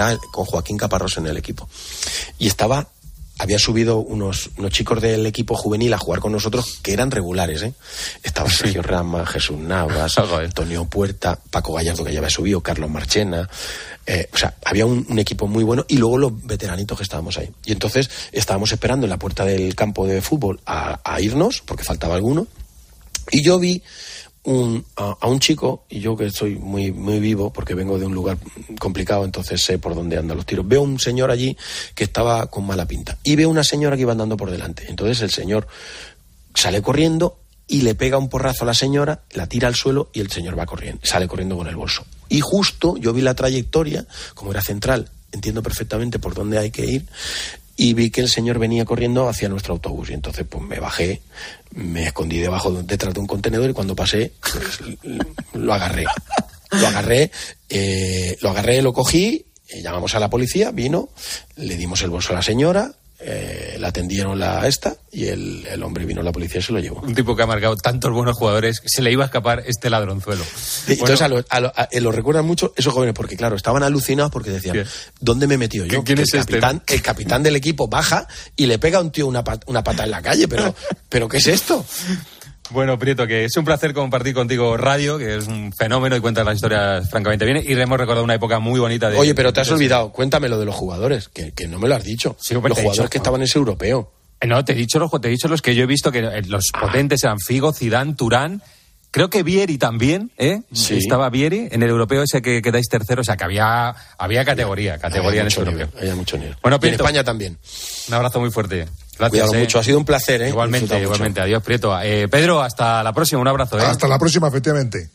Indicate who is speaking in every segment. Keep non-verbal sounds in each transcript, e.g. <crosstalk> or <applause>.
Speaker 1: era con Joaquín Caparrós en el equipo. Y estaba había subido unos, unos chicos del equipo juvenil a jugar con nosotros que eran regulares, ¿eh? Estaba Sergio Rama, Jesús Navas, <laughs> Antonio Puerta, Paco Gallardo que ya había subido, Carlos Marchena. eh, o sea, había un, un equipo muy bueno y luego los veteranitos que estábamos ahí. Y entonces estábamos esperando en la puerta del campo de fútbol a, a irnos, porque faltaba alguno. Y yo vi un, a, un chico, y yo que soy muy, muy vivo, porque vengo de un lugar complicado, entonces sé por dónde andan los tiros. Veo un señor allí que estaba con mala pinta. Y veo una señora que iba andando por delante. Entonces el señor sale corriendo y le pega un porrazo a la señora, la tira al suelo y el señor va corriendo, sale corriendo con el bolso. Y justo yo vi la trayectoria, como era central, entiendo perfectamente por dónde hay que ir, y vi que el señor venía corriendo hacia nuestro autobús. Y entonces pues me bajé, me escondí debajo, de- detrás de un contenedor y cuando pasé, pues, lo agarré. Lo agarré, eh, lo agarré, lo cogí, eh, llamamos a la policía, vino, le dimos el bolso a la señora, eh, la atendieron la esta y el, el hombre vino la policía y se lo llevó.
Speaker 2: Un tipo que ha marcado tantos buenos jugadores, se le iba a escapar este ladronzuelo.
Speaker 1: Entonces a lo, a lo- a- eh, lo recuerdan mucho esos jóvenes porque claro, estaban alucinados porque decían,
Speaker 2: ¿Qué?
Speaker 1: ¿dónde me he metido yo?
Speaker 2: ¿Quién
Speaker 1: Que
Speaker 2: es
Speaker 1: el
Speaker 2: este?
Speaker 1: capitán, el capitán del equipo baja y le pega a un tío una, pat- una pata en la calle, pero, <laughs> pero ¿qué es esto?
Speaker 2: Bueno, Prieto, que es un placer compartir contigo radio, que es un fenómeno y cuentas las historias francamente bien. Y le hemos recordado una época muy bonita de.
Speaker 1: Oye, pero te has
Speaker 2: de-
Speaker 1: olvidado, cuéntame lo de los jugadores, que, que no me lo has dicho.
Speaker 2: Sí,
Speaker 1: los jugadores
Speaker 2: dicho,
Speaker 1: que
Speaker 2: ¿no?
Speaker 1: estaban en ese europeo.
Speaker 2: Eh, No, te he dicho los, te he dicho los que yo he visto que eh, los potentes eran Figo, Zidane, Turán. Creo que Vieri también, ¿eh?
Speaker 1: Sí.
Speaker 2: Estaba Vieri en el europeo ese que quedáis tercero, o sea que había, había categoría, categoría
Speaker 1: Había
Speaker 2: en ese europeo.
Speaker 1: había mucho nivel.
Speaker 2: Bueno,
Speaker 1: Y en. España también.
Speaker 2: Un abrazo muy fuerte. Gracias.
Speaker 1: Cuidado
Speaker 2: eh.
Speaker 1: mucho, ha sido un placer, ¿eh?
Speaker 2: Igualmente, igualmente. Adiós, Prieto. Eh, Pedro, hasta la próxima. Un abrazo, ¿eh?
Speaker 3: Hasta la próxima, efectivamente.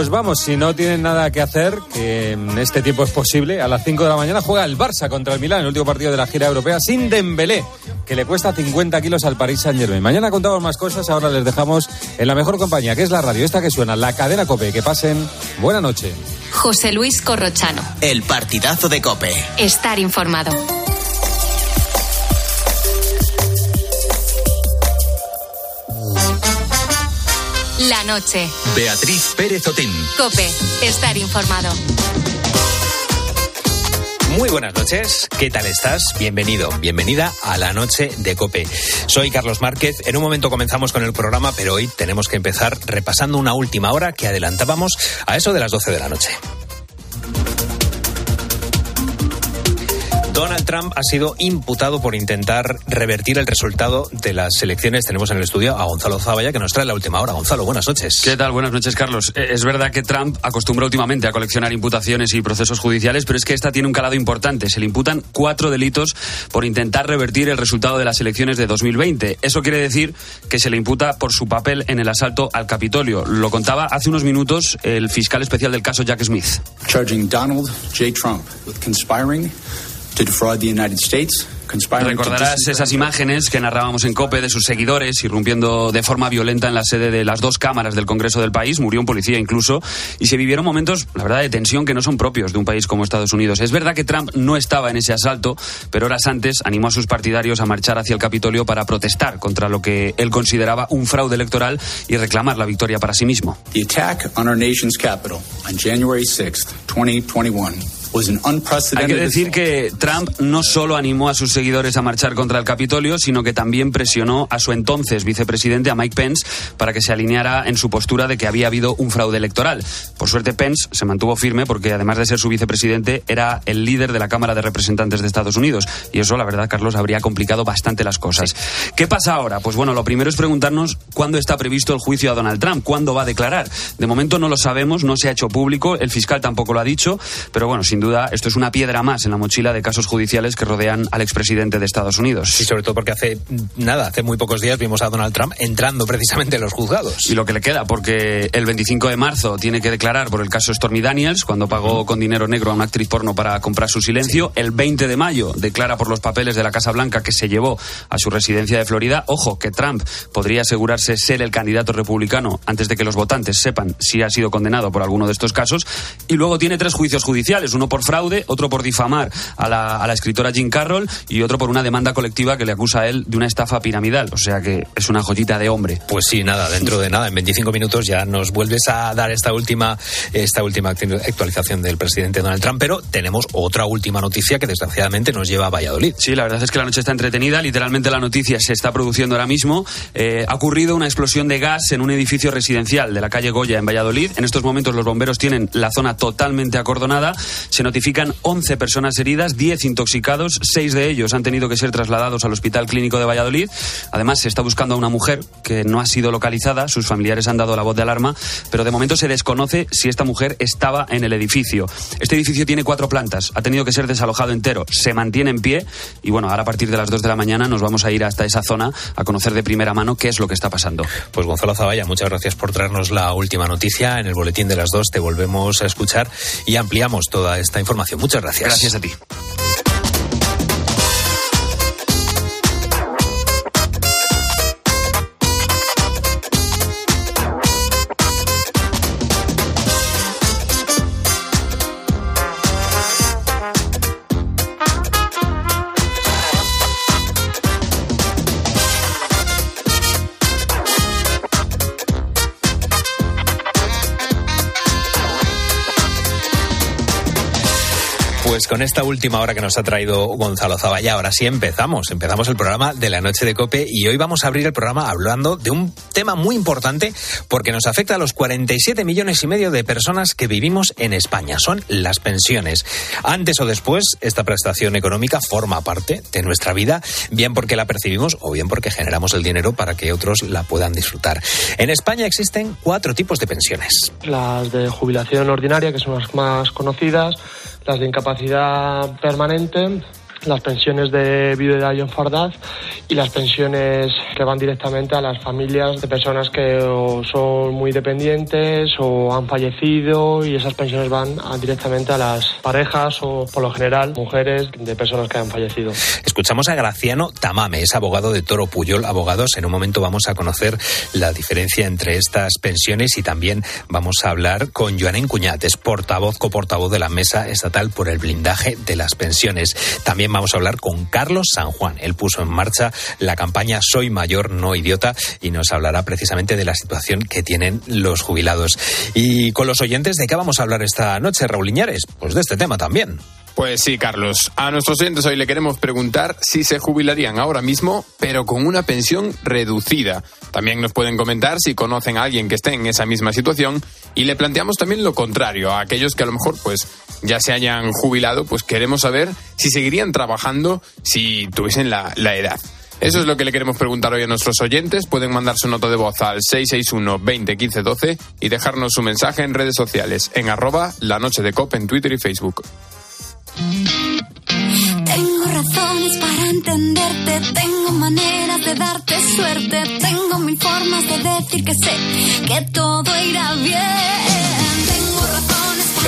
Speaker 2: Nos vamos, si no tienen nada que hacer, que en este tiempo es posible. A las 5 de la mañana juega el Barça contra el Milán, el último partido de la gira europea, sin Dembélé, que le cuesta 50 kilos al Paris Saint Germain. Mañana contamos más cosas, ahora les dejamos en la mejor compañía, que es la radio, esta que suena, la cadena COPE. Que pasen buena noche.
Speaker 4: José Luis Corrochano.
Speaker 5: El partidazo de Cope.
Speaker 4: Estar informado. La noche.
Speaker 6: Beatriz Pérez Otín.
Speaker 4: Cope. Estar informado.
Speaker 7: Muy buenas noches, ¿qué tal estás? Bienvenido, bienvenida a la noche de Cope. Soy Carlos Márquez, en un momento comenzamos con el programa, pero hoy tenemos que empezar repasando una última hora que adelantábamos a eso de las 12 de la noche. Donald Trump ha sido imputado por intentar revertir el resultado de las elecciones. Tenemos en el estudio a Gonzalo Zavalla que nos trae la última hora. Gonzalo, buenas noches.
Speaker 8: ¿Qué tal? Buenas noches, Carlos. Eh, Es verdad que Trump acostumbra últimamente a coleccionar imputaciones y procesos judiciales, pero es que esta tiene un calado importante. Se le imputan cuatro delitos por intentar revertir el resultado de las elecciones de 2020. Eso quiere decir que se le imputa por su papel en el asalto al Capitolio. Lo contaba hace unos minutos el fiscal especial del caso Jack Smith.
Speaker 9: charging Donald J. Trump with conspiring to defraud the United States,
Speaker 8: Recordarás esas imágenes que narrábamos en COPE de sus seguidores irrumpiendo de forma violenta en la sede de las dos cámaras del Congreso del país. Murió un policía incluso. Y se vivieron momentos, la verdad, de tensión que no son propios de un país como Estados Unidos. Es verdad que Trump no estaba en ese asalto, pero horas antes animó a sus partidarios a marchar hacia el Capitolio para protestar contra lo que él consideraba un fraude electoral y reclamar la victoria para sí mismo.
Speaker 9: The attack on our nation's capital on January 6th, 2021 was an
Speaker 8: Hay que decir que Trump no solo animó a sus seguidores a marchar contra el Capitolio, sino que también presionó a su entonces vicepresidente, a Mike Pence, para que se alineara en su postura de que había habido un fraude electoral. Por suerte, Pence se mantuvo firme porque, además de ser su vicepresidente, era el líder de la Cámara de Representantes de Estados Unidos. Y eso, la verdad, Carlos, habría complicado bastante las cosas. ¿Qué pasa ahora? Pues bueno, lo primero es preguntarnos cuándo está previsto el juicio a Donald Trump, cuándo va a declarar. De momento no lo sabemos, no se ha hecho público, el fiscal tampoco lo ha dicho, pero bueno, sin sin duda esto es una piedra más en la mochila de casos judiciales que rodean al expresidente de Estados Unidos.
Speaker 7: Sí, sobre todo porque hace nada, hace muy pocos días vimos a Donald Trump entrando precisamente en los juzgados.
Speaker 8: Y lo que le queda, porque el 25 de marzo tiene que declarar por el caso Stormy Daniels, cuando pagó con dinero negro a una actriz porno para comprar su silencio. El 20 de mayo declara por los papeles de la Casa Blanca que se llevó a su residencia de Florida. Ojo, que Trump podría asegurarse ser el candidato republicano antes de que los votantes sepan si ha sido condenado por alguno de estos casos. Y luego tiene tres juicios judiciales, uno por fraude, otro por difamar a la, a la escritora Jean Carroll y otro por una demanda colectiva que le acusa a él de una estafa piramidal. O sea que es una joyita de hombre.
Speaker 7: Pues sí, nada, dentro de nada, en 25 minutos ya nos vuelves a dar esta última, esta última actualización del presidente Donald Trump, pero tenemos otra última noticia que desgraciadamente nos lleva a Valladolid.
Speaker 8: Sí, la verdad es que la noche está entretenida, literalmente la noticia se está produciendo ahora mismo. Eh, ha ocurrido una explosión de gas en un edificio residencial de la calle Goya en Valladolid. En estos momentos los bomberos tienen la zona totalmente acordonada. Se notifican 11 personas heridas, 10 intoxicados, 6 de ellos han tenido que ser trasladados al Hospital Clínico de Valladolid. Además, se está buscando a una mujer que no ha sido localizada, sus familiares han dado la voz de alarma, pero de momento se desconoce si esta mujer estaba en el edificio. Este edificio tiene cuatro plantas, ha tenido que ser desalojado entero, se mantiene en pie y bueno, ahora a partir de las 2 de la mañana nos vamos a ir hasta esa zona a conocer de primera mano qué es lo que está pasando.
Speaker 7: Pues Gonzalo Zavalla, muchas gracias por traernos la última noticia. En el boletín de las 2 te volvemos a escuchar y ampliamos toda esta información. Muchas gracias.
Speaker 8: Gracias a ti.
Speaker 7: Pues con esta última hora que nos ha traído Gonzalo Zavalla, ahora sí empezamos. Empezamos el programa de la noche de Cope y hoy vamos a abrir el programa hablando de un tema muy importante porque nos afecta a los 47 millones y medio de personas que vivimos en España. Son las pensiones. Antes o después, esta prestación económica forma parte de nuestra vida, bien porque la percibimos o bien porque generamos el dinero para que otros la puedan disfrutar. En España existen cuatro tipos de pensiones.
Speaker 3: Las de jubilación ordinaria, que son las más conocidas, las de incapacidad permanente, las pensiones de viudedad y enfardad y las pensiones que van directamente a las familias de personas que son muy dependientes o han fallecido y esas pensiones van a- directamente a las parejas o por lo general mujeres de personas que han fallecido.
Speaker 7: Escuchamos a Graciano Tamame, es abogado de Toro Puyol Abogados. En un momento vamos a conocer la diferencia entre estas pensiones y también vamos a hablar con Joanen Cuñat, es portavoz, coportavoz de la Mesa Estatal por el Blindaje de las Pensiones. También vamos a hablar con Carlos San Juan. Él puso en marcha la campaña Soy Mayor, no Idiota y nos hablará precisamente de la situación que tienen los jubilados. Y con los oyentes, ¿de qué vamos a hablar esta noche, Raúl Iñares? Pues de este tema también.
Speaker 10: Pues sí, Carlos. A nuestros oyentes hoy le queremos preguntar si se jubilarían ahora mismo, pero con una pensión reducida. También nos pueden comentar si conocen a alguien que esté en esa misma situación y le planteamos también lo contrario, a aquellos que a lo mejor pues ya se hayan jubilado, pues queremos saber si seguirían trabajando si tuviesen la, la edad. Eso es lo que le queremos preguntar hoy a nuestros oyentes. Pueden mandar su nota de voz al 661 20 15 12 y dejarnos su mensaje en redes sociales en arroba la noche de COP en Twitter y Facebook.
Speaker 11: Tengo razones para entenderte, tengo maneras de darte suerte, tengo mil formas de decir que sé que todo irá bien.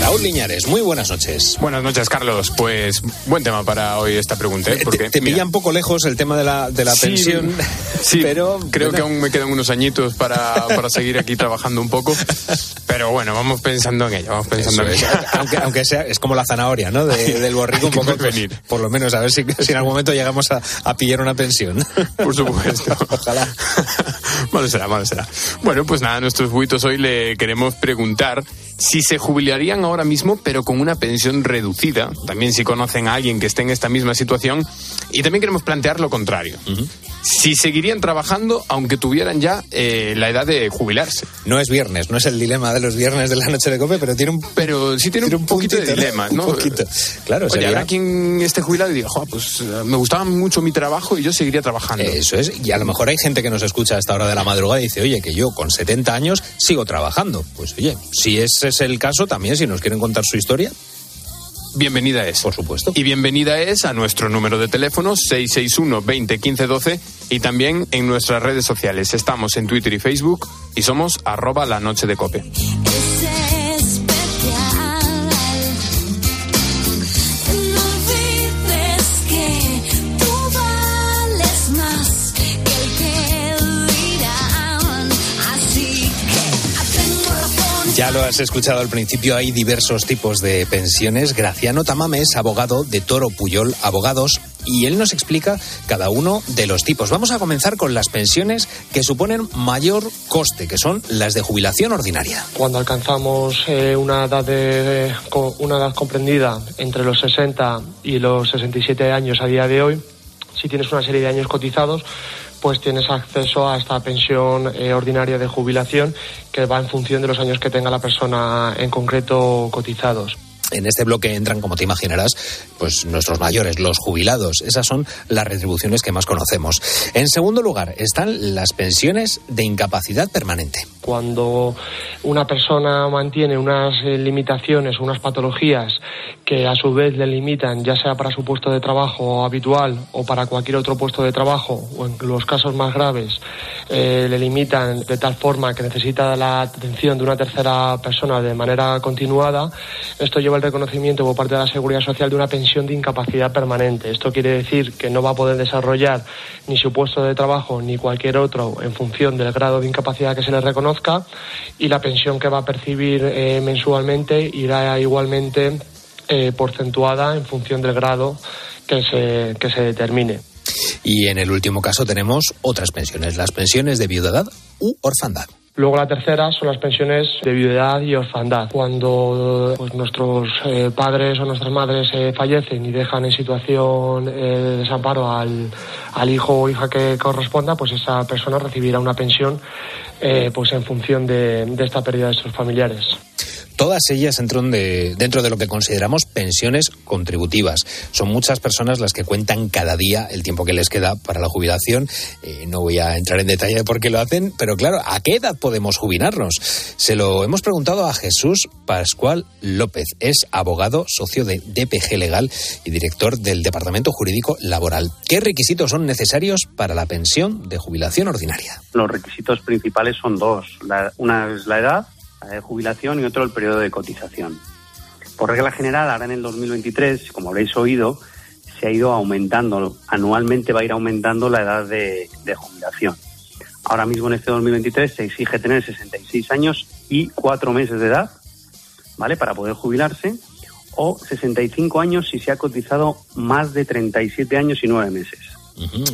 Speaker 7: Raúl Liñares, muy buenas noches.
Speaker 10: Buenas noches, Carlos. Pues buen tema para hoy esta pregunta. ¿eh?
Speaker 7: Te-
Speaker 10: Porque,
Speaker 7: te,
Speaker 10: mira,
Speaker 7: pilla un poco lejos el tema de la, de la
Speaker 10: Sí,
Speaker 7: pensión, <laughs>
Speaker 10: Sí,
Speaker 7: pero
Speaker 10: creo que aún me quedan unos añitos para, para seguir aquí trabajando un poco. Pero bueno, vamos pensando en ello, vamos pensando
Speaker 7: eso
Speaker 10: en ello.
Speaker 7: aunque, aunque sea, es como la zanahoria, ¿no? De- <laughs> del borrico un poco, pues, por lo menos a ver si, si en algún momento llegamos a, a pillar una pensión.
Speaker 10: Por supuesto. <laughs>
Speaker 7: Ojalá.
Speaker 10: Malo será, malo será. Bueno, pues nada, a nuestros buitos hoy le queremos preguntar si se jubilarían ahora mismo, pero con una pensión reducida. También si conocen a alguien que esté en esta misma situación. Y también queremos plantear lo contrario. Si seguirían trabajando aunque tuvieran ya eh, la edad de jubilarse.
Speaker 7: No es viernes, no es el dilema de los viernes de la noche de cope, pero tiene un,
Speaker 10: Pero sí tiene, un, poquito de dilema,
Speaker 7: Un
Speaker 10: ¿no?
Speaker 7: poquito. Claro,
Speaker 10: Oye,
Speaker 7: sería-
Speaker 10: habrá quien esté jubilado y diga, "Jo, pues eh, me gustaba mucho mi trabajo y yo seguiría trabajando.
Speaker 7: Eso es, y a lo mejor hay gente que nos escucha a esta hora de la madrugada y dice, oye, que yo con 70 años sigo trabajando. Pues oye, si ese es el caso, también si nos quieren contar su historia,
Speaker 10: bienvenida es.
Speaker 1: Por supuesto.
Speaker 10: Y bienvenida es a nuestro número de teléfono 661 20 15 12 y también en nuestras redes sociales. Estamos en Twitter y Facebook y somos arroba la noche de cope.
Speaker 7: Lo has escuchado al principio, hay diversos tipos de pensiones. Graciano Tamame es abogado de Toro Puyol Abogados y él nos explica cada uno de los tipos. Vamos a comenzar con las pensiones que suponen mayor coste, que son las de jubilación ordinaria.
Speaker 3: Cuando alcanzamos eh, una, edad de, una edad comprendida entre los 60 y los 67 años a día de hoy, si tienes una serie de años cotizados, pues tienes acceso a esta pensión eh, ordinaria de jubilación que va en función de los años que tenga la persona en concreto cotizados.
Speaker 7: En este bloque entran, como te imaginarás, pues nuestros mayores, los jubilados. Esas son las retribuciones que más conocemos. En segundo lugar, están las pensiones de incapacidad permanente.
Speaker 3: Cuando una persona mantiene unas eh, limitaciones, unas patologías que a su vez le limitan, ya sea para su puesto de trabajo habitual o para cualquier otro puesto de trabajo, o en los casos más graves, eh, le limitan de tal forma que necesita la atención de una tercera persona de manera continuada, esto lleva el reconocimiento por parte de la Seguridad Social de una pensión de incapacidad permanente. Esto quiere decir que no va a poder desarrollar ni su puesto de trabajo ni cualquier otro en función del grado de incapacidad que se le reconozca y la pensión que va a percibir eh, mensualmente irá igualmente eh, porcentuada en función del grado que se, que se determine.
Speaker 7: Y en el último caso tenemos otras pensiones, las pensiones de viudedad u orfandad.
Speaker 3: Luego la tercera son las pensiones de viudedad y orfandad. Cuando pues, nuestros eh, padres o nuestras madres eh, fallecen y dejan en situación eh, de desamparo al, al hijo o hija que corresponda, pues esa persona recibirá una pensión eh, pues en función de, de esta pérdida de sus familiares.
Speaker 7: Todas ellas entran de, dentro de lo que consideramos pensiones contributivas. Son muchas personas las que cuentan cada día el tiempo que les queda para la jubilación. Eh, no voy a entrar en detalle de por qué lo hacen, pero claro, ¿a qué edad podemos jubilarnos? Se lo hemos preguntado a Jesús Pascual López. Es abogado, socio de DPG Legal y director del Departamento Jurídico Laboral. ¿Qué requisitos son necesarios para la pensión de jubilación ordinaria?
Speaker 12: Los requisitos principales son dos. Una es la edad de jubilación y otro el periodo de cotización. Por regla general, ahora en el 2023, como habréis oído, se ha ido aumentando, anualmente va a ir aumentando la edad de, jubilación. Ahora mismo en este 2023 se exige tener 66 años y 4 meses de edad, ¿vale? Para poder jubilarse, o 65 años si se ha cotizado más de 37 años y 9 meses.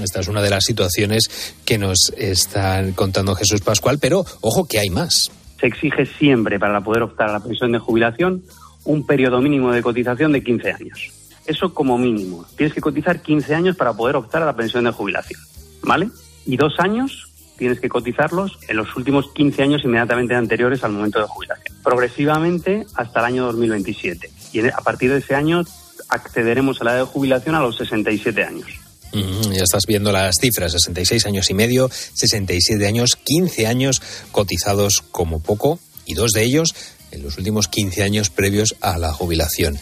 Speaker 7: Esta es una de las situaciones que nos están contando Jesús Pascual, pero ojo que hay más.
Speaker 12: Se exige siempre para poder optar a la pensión de jubilación un periodo mínimo de cotización de 15 años. Eso como mínimo. Tienes que cotizar 15 años para poder optar a la pensión de jubilación. ¿Vale? Y dos años tienes que cotizarlos en los últimos 15 años inmediatamente anteriores al momento de jubilación. Progresivamente hasta el año 2027. Y a partir de ese año accederemos a la edad de jubilación a los 67 años.
Speaker 7: Ya estás viendo las cifras, 66 años y medio, 67 años, 15 años cotizados como poco y dos de ellos en los últimos 15 años previos a la jubilación.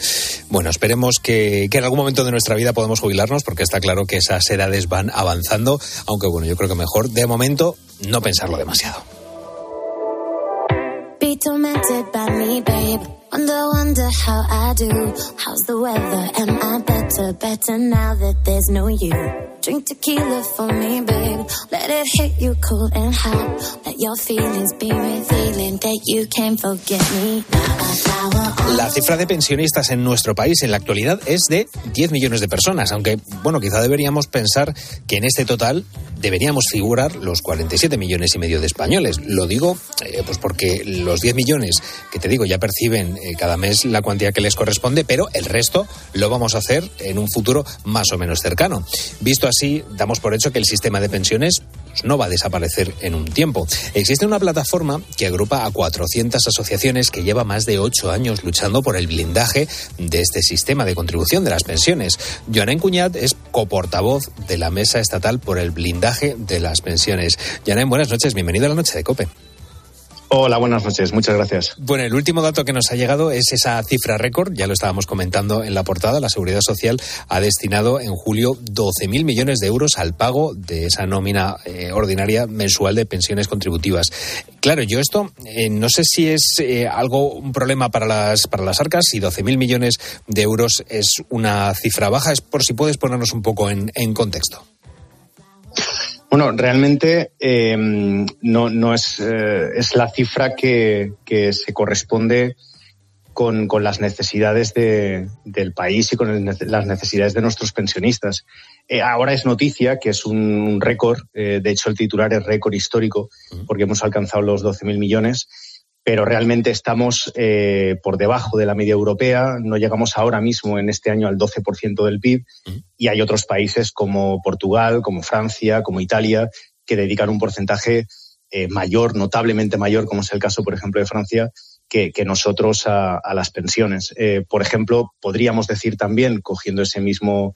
Speaker 7: Bueno, esperemos que, que en algún momento de nuestra vida podamos jubilarnos porque está claro que esas edades van avanzando, aunque bueno, yo creo que mejor de momento no pensarlo demasiado.
Speaker 11: Wonder, wonder how I do. How's the weather? Am I better, better now that there's no you? Drink tequila for me, babe. Let it hit you and hot. Let your feelings be revealing that you can't forget me.
Speaker 7: La cifra de pensionistas en nuestro país en la actualidad es de 10 millones de personas, aunque, bueno, quizá deberíamos pensar que en este total deberíamos figurar los 47 millones y medio de españoles. Lo digo eh, pues porque los 10 millones que te digo ya perciben eh, cada mes la cuantía que les corresponde, pero el resto lo vamos a hacer en un futuro más o menos cercano. Visto así, damos por hecho que el sistema de pensiones no va a desaparecer en un tiempo. Existe una plataforma que agrupa a 400 asociaciones que lleva más de 8 años luchando por el blindaje de este sistema de contribución de las pensiones. Joana Encuñat es coportavoz de la Mesa Estatal por el Blindaje de las Pensiones. Joana, buenas noches, bienvenida a la noche de COPE.
Speaker 13: Hola, buenas noches. Muchas gracias.
Speaker 7: Bueno, el último dato que nos ha llegado es esa cifra récord, ya lo estábamos comentando en la portada, la Seguridad Social ha destinado en julio 12.000 millones de euros al pago de esa nómina eh, ordinaria mensual de pensiones contributivas. Claro, yo esto eh, no sé si es eh, algo, un problema para las, para las arcas, si 12.000 millones de euros es una cifra baja, es por si puedes ponernos un poco en, en contexto.
Speaker 13: Bueno, realmente eh, no, no es, eh, es la cifra que, que se corresponde con, con las necesidades de, del país y con el, las necesidades de nuestros pensionistas. Eh, ahora es noticia que es un récord, eh, de hecho el titular es récord histórico porque hemos alcanzado los 12.000 millones pero realmente estamos eh, por debajo de la media europea. No llegamos ahora mismo en este año al 12% del PIB y hay otros países como Portugal, como Francia, como Italia, que dedican un porcentaje eh, mayor, notablemente mayor, como es el caso, por ejemplo, de Francia, que, que nosotros a, a, las pensiones. Eh, por ejemplo, podríamos decir también, cogiendo ese mismo,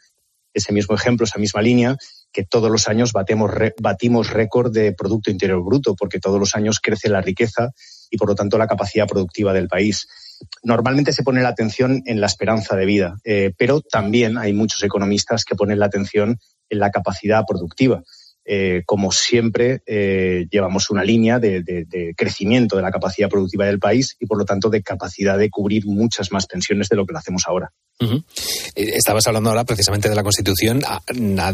Speaker 13: ese mismo ejemplo, esa misma línea, que todos los años batemos, batimos récord de Producto Interior Bruto, porque todos los años crece la riqueza y, por lo tanto, la capacidad productiva del país. Normalmente se pone la atención en la esperanza de vida, eh, pero también hay muchos economistas que ponen la atención en la capacidad productiva. Eh, como siempre, eh, llevamos una línea de, de, de, crecimiento de la capacidad productiva del país y, por lo tanto, de capacidad de cubrir muchas más pensiones de lo que lo hacemos ahora.
Speaker 7: Uh -huh. Estabas hablando ahora precisamente de la Constitución,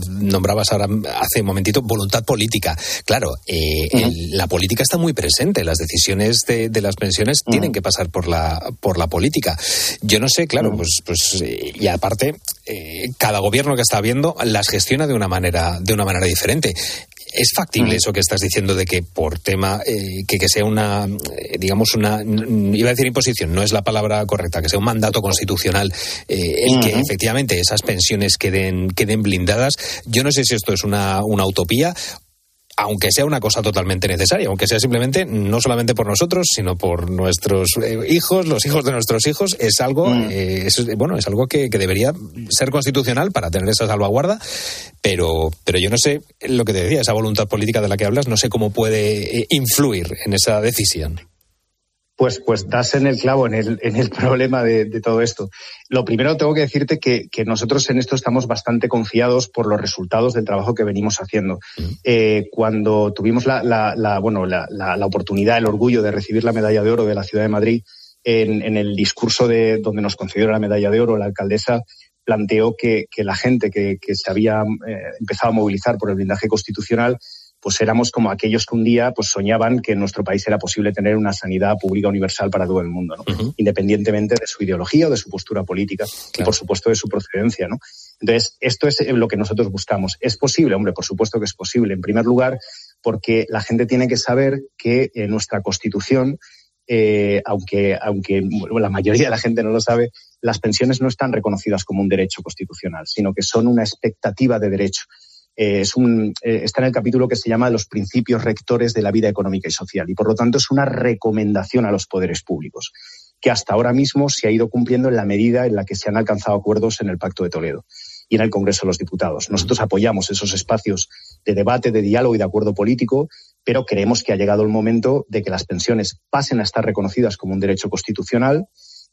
Speaker 7: nombrabas ahora hace un momentito voluntad política. Claro, eh, uh -huh. el, la política está muy presente, las decisiones de, de las pensiones uh -huh. tienen que pasar por la, por la política. Yo no sé, claro, pues, pues y aparte, eh, cada gobierno que está viendo las gestiona de una manera, de una manera diferente. ¿Es factible mm. eso que estás diciendo de que por tema, eh, que, que, sea una, eh, digamos, una, iba a decir imposición, no es la palabra correcta, que sea un mandato constitucional eh, el que efectivamente esas pensiones queden, queden blindadas? Yo no sé si esto es una, una utopía aunque sea una cosa totalmente necesaria, aunque sea simplemente no solamente por nosotros, sino por nuestros eh, hijos, los hijos de nuestros hijos, es algo, mm. eh, es, bueno, es algo que, que, debería ser constitucional para tener esa salvaguarda, pero, pero yo no sé lo que te decía, esa voluntad política de la que hablas, no sé cómo puede eh, influir en esa decisión.
Speaker 13: Pues, pues das en el clavo, en el, en el <laughs> problema de, de todo esto. Lo primero tengo que decirte que, que, nosotros en esto estamos bastante confiados por los resultados del trabajo que venimos haciendo. Eh, cuando tuvimos la, la, la bueno, la, la, oportunidad, el orgullo de recibir la medalla de oro de la Ciudad de Madrid, en, en el discurso de donde nos concedieron la medalla de oro, la alcaldesa planteó que, que la gente que, que se había eh, empezado a movilizar por el blindaje constitucional pues éramos como aquellos que un día pues soñaban que en nuestro país era posible tener una sanidad pública universal para todo el mundo, ¿no? Uh -huh. independientemente de su ideología o de su postura política claro. y por supuesto de su procedencia, ¿no? Entonces, esto es lo que nosotros buscamos. ¿Es posible? Hombre, por supuesto que es posible. En primer lugar, porque la gente tiene que saber que en nuestra Constitución eh, aunque, aunque la mayoría de la gente no lo sabe, las pensiones no están reconocidas como un derecho constitucional, sino que son una expectativa de derecho eh, es un, eh, está en el capítulo que se llama Los principios rectores de la vida económica y social y por lo tanto es una recomendación a los poderes públicos que hasta ahora mismo se ha ido cumpliendo en la medida en la que se han alcanzado acuerdos en el Pacto de Toledo y en el Congreso de los Diputados. Nosotros apoyamos esos espacios de debate, de diálogo y de acuerdo político, pero creemos que ha llegado el momento de que las pensiones pasen a estar reconocidas como un derecho constitucional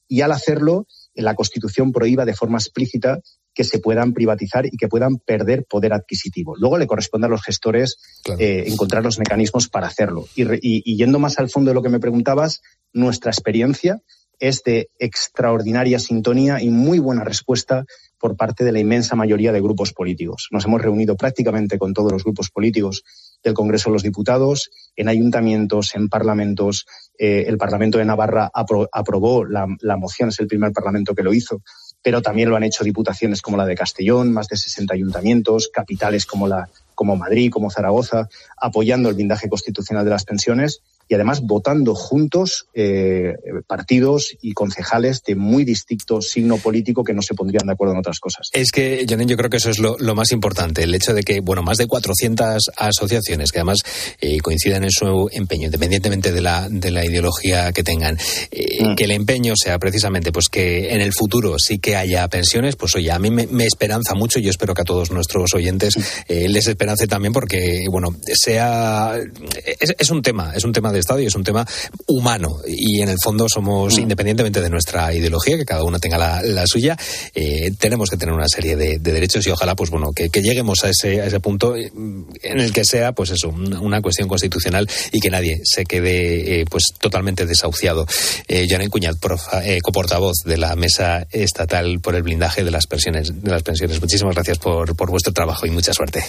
Speaker 13: y al hacerlo la Constitución prohíba de forma explícita que se puedan privatizar y que puedan perder poder adquisitivo. Luego le corresponde a los gestores claro. eh, encontrar los mecanismos para hacerlo. Y, y, y, yendo más al fondo de lo que me preguntabas, nuestra experiencia es de extraordinaria sintonía y muy buena respuesta por parte de la inmensa mayoría de grupos políticos. Nos hemos reunido prácticamente con todos los grupos políticos del Congreso de los Diputados, en ayuntamientos, en parlamentos. Eh, el Parlamento de Navarra apro aprobó la, la moción, es el primer parlamento que lo hizo pero también lo han hecho diputaciones como la de Castellón, más de 60 ayuntamientos, capitales como, la, como Madrid, como Zaragoza, apoyando el blindaje constitucional de las pensiones y además votando juntos eh, partidos y concejales de muy distinto signo político que no se pondrían de acuerdo en otras cosas.
Speaker 7: Es que, Janet, yo creo que eso es lo, lo, más importante, el hecho de que, bueno, más de 400 asociaciones que además eh, coinciden en su empeño, independientemente de la, de la ideología que tengan, eh, mm. que el empeño sea precisamente pues que en el futuro sí que haya pensiones, pues oye, a mí me, me esperanza mucho y yo espero que a todos nuestros oyentes eh, les esperance también porque, bueno, sea, es, es un tema, es un tema de Estado y es un tema humano. Y en el fondo somos, mm. independientemente de nuestra ideología, que cada uno tenga la, suya, eh, tenemos que tener una serie de, derechos y ojalá, pues bueno, que, lleguemos a ese, a ese punto en el que sea, pues eso, una cuestión constitucional y que nadie se quede eh, pues totalmente desahuciado. Eh, Joan Cuñat, eh, coportavoz de la Mesa Estatal por el Blindaje de las Pensiones. De las pensiones. Muchísimas gracias por, por vuestro trabajo y mucha suerte.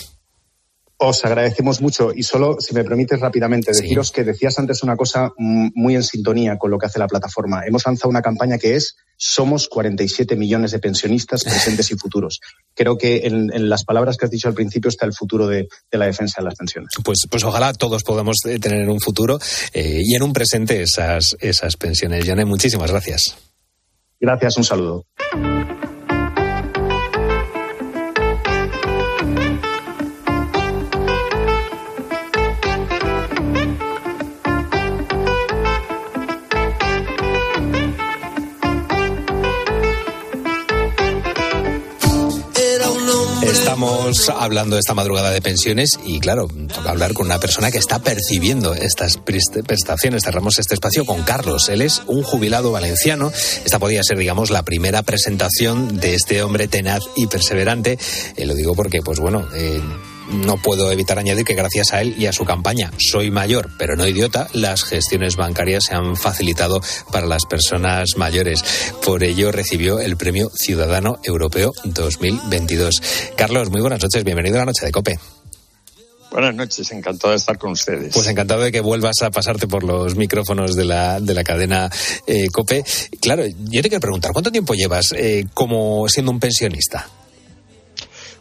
Speaker 13: Os agradecemos mucho y solo, si me permites rápidamente, deciros que decías antes una cosa muy en sintonía con lo que hace la plataforma. Hemos lanzado una campaña que es Somos 47 millones de pensionistas presentes y futuros. Creo que en, las palabras que has dicho al principio está el futuro de, la defensa de las pensiones.
Speaker 7: Pues, pues ojalá todos podamos eh, tener un futuro eh, y en un presente esas, esas pensiones. Janet, muchísimas gracias.
Speaker 13: Gracias, un saludo.
Speaker 7: Estamos hablando esta madrugada de pensiones y claro, toca hablar con una persona que está percibiendo estas prestaciones. Cerramos este espacio con Carlos. Él es un jubilado valenciano. Esta podría ser, digamos, la primera presentación de este hombre tenaz y perseverante. Eh, lo digo porque, pues bueno, eh, no puedo evitar añadir que gracias a él y a su campaña Soy mayor, pero no idiota, las gestiones bancarias se han facilitado para las personas mayores. Por ello recibió el Premio Ciudadano Europeo 2022. Carlos, muy buenas noches, bienvenido a la noche de Cope.
Speaker 14: Buenas noches, encantado de estar con ustedes.
Speaker 7: Pues encantado de que vuelvas a pasarte por los micrófonos de la, de la cadena eh, COPE. Claro, yo te quiero preguntar, ¿cuánto tiempo llevas eh, como siendo un pensionista?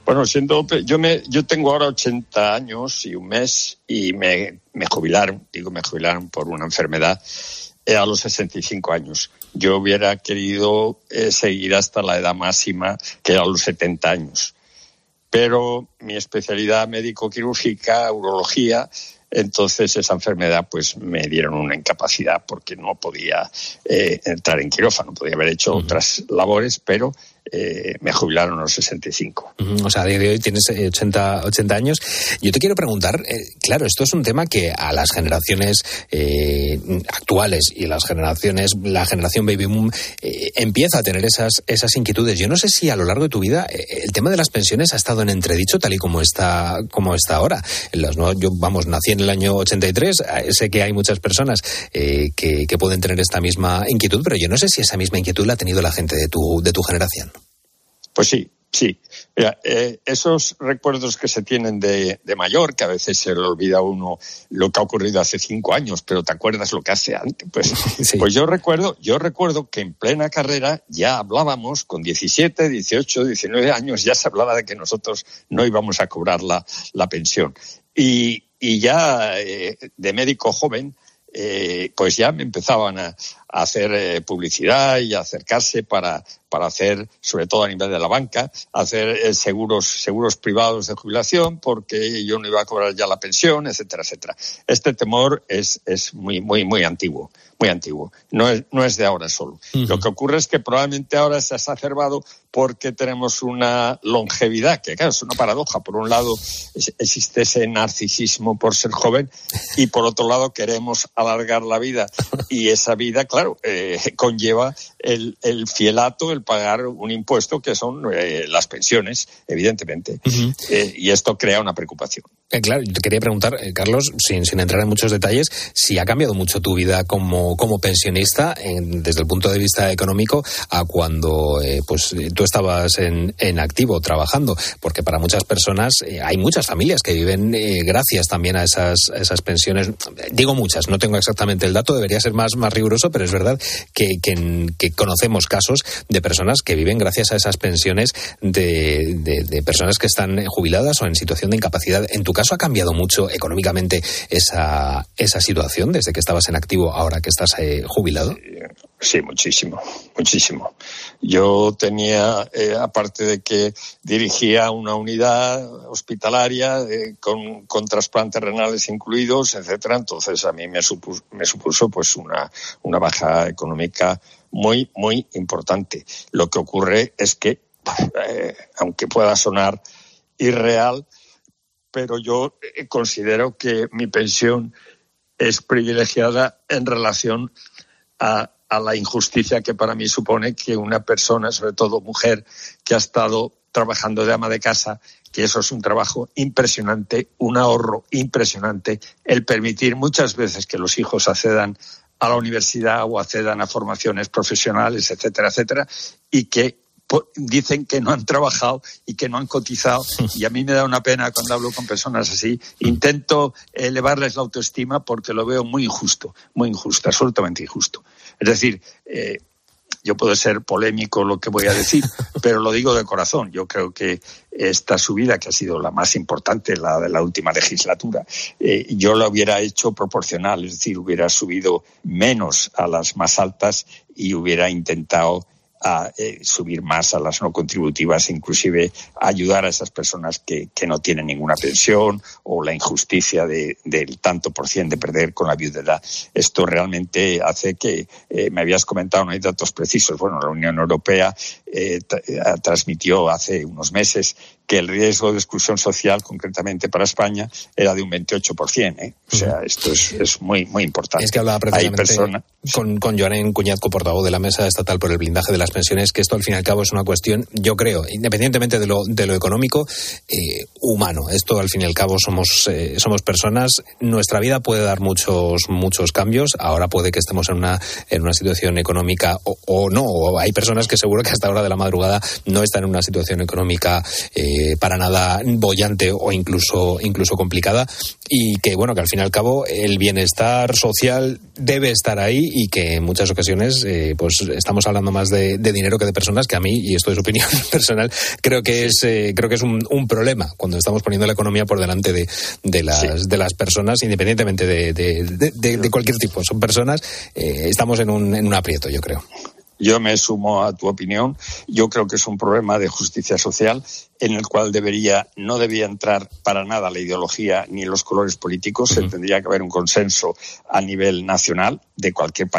Speaker 14: Bueno, siendo yo me yo tengo ahora 80 años y un mes y me, me jubilaron, digo me jubilaron por una enfermedad eh, a los 65 años. Yo hubiera querido eh, seguir hasta la edad máxima, que era a los 70 años. Pero mi especialidad médico-quirúrgica, urología, entonces esa enfermedad pues me dieron una incapacidad porque no podía eh, entrar en quirófano, podía haber hecho otras labores, pero eh, me jubilaron a los 65.
Speaker 7: O sea, a día de hoy tienes 80, eh, 80 años. Yo te quiero preguntar, eh, claro, esto es un tema que a las generaciones actuales y las generaciones, la generación baby boom, empieza a tener esas, esas inquietudes. Yo no sé si a lo largo de tu vida el tema de las pensiones ha estado en entredicho tal y como está, como está ahora. yo, vamos, nací en el año 83, sé que hay muchas personas que, que pueden tener esta misma inquietud, pero yo no sé si esa misma inquietud la ha tenido la gente de tu, de tu generación.
Speaker 14: Pues sí, sí. Mira, eh, esos recuerdos que se tienen de, mayor, que a veces se le olvida a uno lo que ha ocurrido hace cinco años, pero te acuerdas lo que hace antes. Pues, <laughs> pues yo recuerdo, yo recuerdo que en plena carrera ya hablábamos con 17, 18, 19 años, ya se hablaba de que nosotros no íbamos a cobrar la, la pensión. Y, y ya eh, de médico joven, eh, pues ya me empezaban a, hacer publicidad y acercarse para, para hacer, sobre todo a nivel de la banca, hacer eh, seguros, seguros privados de jubilación porque yo no iba a cobrar ya la pensión, etcétera, etcétera. Este temor es, es muy, muy, muy antiguo, muy antiguo. No es, no es de ahora solo. Lo que ocurre es que probablemente ahora se ha exacerbado porque tenemos una longevidad, que claro, es una paradoja. Por un lado existe ese narcisismo por ser joven y por otro lado queremos alargar la vida y esa vida, claro, eh, <laughs> conlleva el, el fielato, el pagar un impuesto que son eh, las pensiones, evidentemente. Eh, y esto crea una preocupación.
Speaker 7: Eh, claro, te quería preguntar, Carlos, sin, entrar en muchos detalles, si ha cambiado mucho tu vida como, como pensionista desde el punto de vista económico a cuando pues tú estabas en, en, activo trabajando, porque para muchas personas hay muchas familias que viven gracias también a esas, esas pensiones. Digo muchas, no tengo exactamente el dato, debería ser más, más riguroso, pero es verdad que, que, conocemos casos de personas que viven gracias a esas pensiones de, personas que están jubiladas o en situación de incapacidad. ¿En tu caso ha cambiado mucho económicamente esa, esa situación desde que estabas en activo ahora que estás eh, jubilado?
Speaker 14: Sí, muchísimo, muchísimo. Yo tenía, eh, aparte de que dirigía una unidad hospitalaria eh, con, trasplantes renales incluidos, etcétera, entonces a mí me supuso, me supuso pues una, una baja económica muy, muy importante. Lo que ocurre es que, <laughs> aunque pueda sonar irreal, pero yo eh, considero que mi pensión es privilegiada en relación a, a la injusticia que para mí supone que una persona, sobre todo mujer, que ha estado trabajando de ama de casa, que eso es un trabajo impresionante, un ahorro impresionante, el permitir muchas veces que los hijos accedan a la universidad o accedan a formaciones profesionales, etcétera, etcétera, y que dicen que no han trabajado y que no han cotizado y a mí me da una pena cuando hablo con personas así. Intento elevarles la autoestima porque lo veo muy injusto, muy injusto, absolutamente injusto. Es decir, eh, yo puedo ser polémico lo que voy a decir, <laughs> pero lo digo de corazón. Yo creo que esta subida, que ha sido la más importante, la de la última legislatura, eh, yo la hubiera hecho proporcional, es decir, hubiera subido menos a las más altas y hubiera intentado a eh, subir más a las no contributivas, inclusive ayudar a esas personas que, que no tienen ninguna pensión o la injusticia de, del tanto por cien de perder con la viudedad. Esto realmente hace que, eh, me habías comentado, no hay datos precisos, bueno, la Unión Europea eh, transmitió hace unos meses que el riesgo de exclusión social, concretamente para España, era de un 28%. ¿eh? O sea, esto es, es, muy, muy importante.
Speaker 7: Es que hablaba precisamente con, con Joanen Cuñat, portavoz de la Mesa Estatal por el Blindaje de las Pensiones, que esto al fin y al cabo es una cuestión, yo creo, independientemente de lo, de lo económico, eh, humano. Esto al fin y al cabo somos, eh, somos personas. Nuestra vida puede dar muchos, muchos cambios. Ahora puede que estemos en una, en una situación económica o, o no. O hay personas que seguro que hasta hora de la madrugada no están en una situación económica eh, para nada bollante o incluso, incluso complicada y que, bueno, que al fin y al cabo el bienestar social debe estar ahí y que en muchas ocasiones eh, pues estamos hablando más de, de, dinero que de personas que a mí, y esto es opinión <laughs> personal, creo que es, eh, creo que es un, un, problema cuando estamos poniendo la economía por delante de, de, las, sí. de las personas, independientemente de, de cualquier tipo. Son personas, eh, estamos en un, en un aprieto, yo creo.
Speaker 14: Yo me sumo a tu opinión. Yo creo que es un problema de justicia social en el cual debería, no debía entrar para nada la ideología ni los colores políticos. Uh -huh. Se tendría que haber un consenso a nivel nacional de cualquier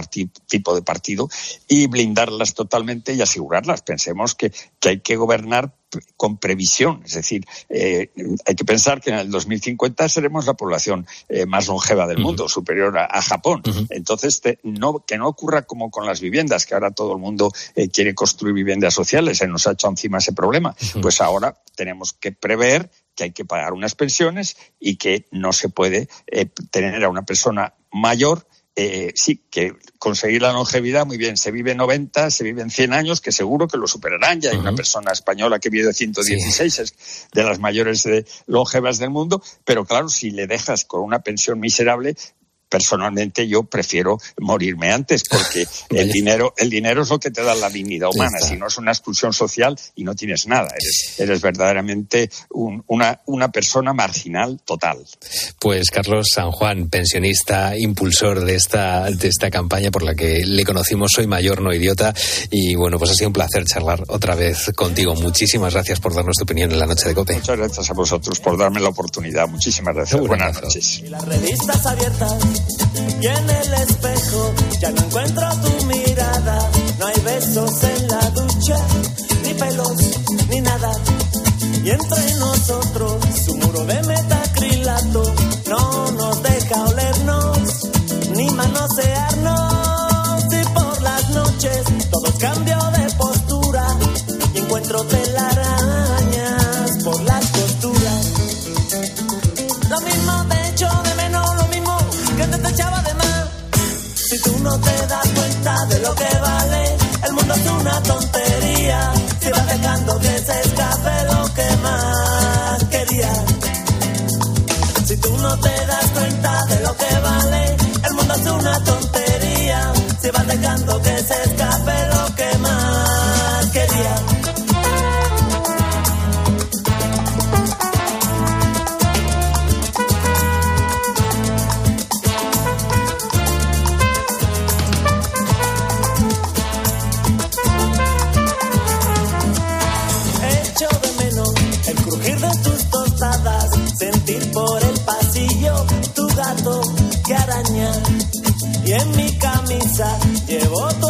Speaker 14: tipo de partido y blindarlas totalmente y asegurarlas. Pensemos que, que hay que gobernar con previsión. Es decir, eh, hay que pensar que en el 2050 seremos la población eh, más longeva del uh -huh. mundo, superior a, a Japón. Uh -huh. Entonces, te, no, que no ocurra como con las viviendas, que ahora todo el mundo eh, quiere construir viviendas sociales, se nos ha hecho encima ese problema. Pues ahora tenemos que prever que hay que pagar unas pensiones y que no se puede eh, tener a una persona mayor eh, sí, que conseguir la longevidad, muy bien, se vive 90, se viven 100 años, que seguro que lo superarán. Ya hay uh -huh. una persona española que vive 116, sí. es de las mayores de longevas del mundo, pero claro, si le dejas con una pensión miserable, personalmente yo prefiero morirme antes porque <laughs> el dinero el dinero es lo que te da la dignidad humana. si no es una exclusión social y no tienes nada eres, eres verdaderamente un, una, una persona marginal total.
Speaker 7: Pues Carlos San Juan pensionista impulsor de esta de esta campaña por la que le conocimos soy mayor no idiota y bueno pues ha sido un placer charlar otra vez contigo. Muchísimas gracias por darnos tu opinión en la noche de COPE.
Speaker 14: Muchas gracias a vosotros por darme la oportunidad. Muchísimas gracias. Buenas noches.
Speaker 15: Y las revistas abiertas y en el espejo ya no encuentro tu mirada. y en mi camisa llevo tu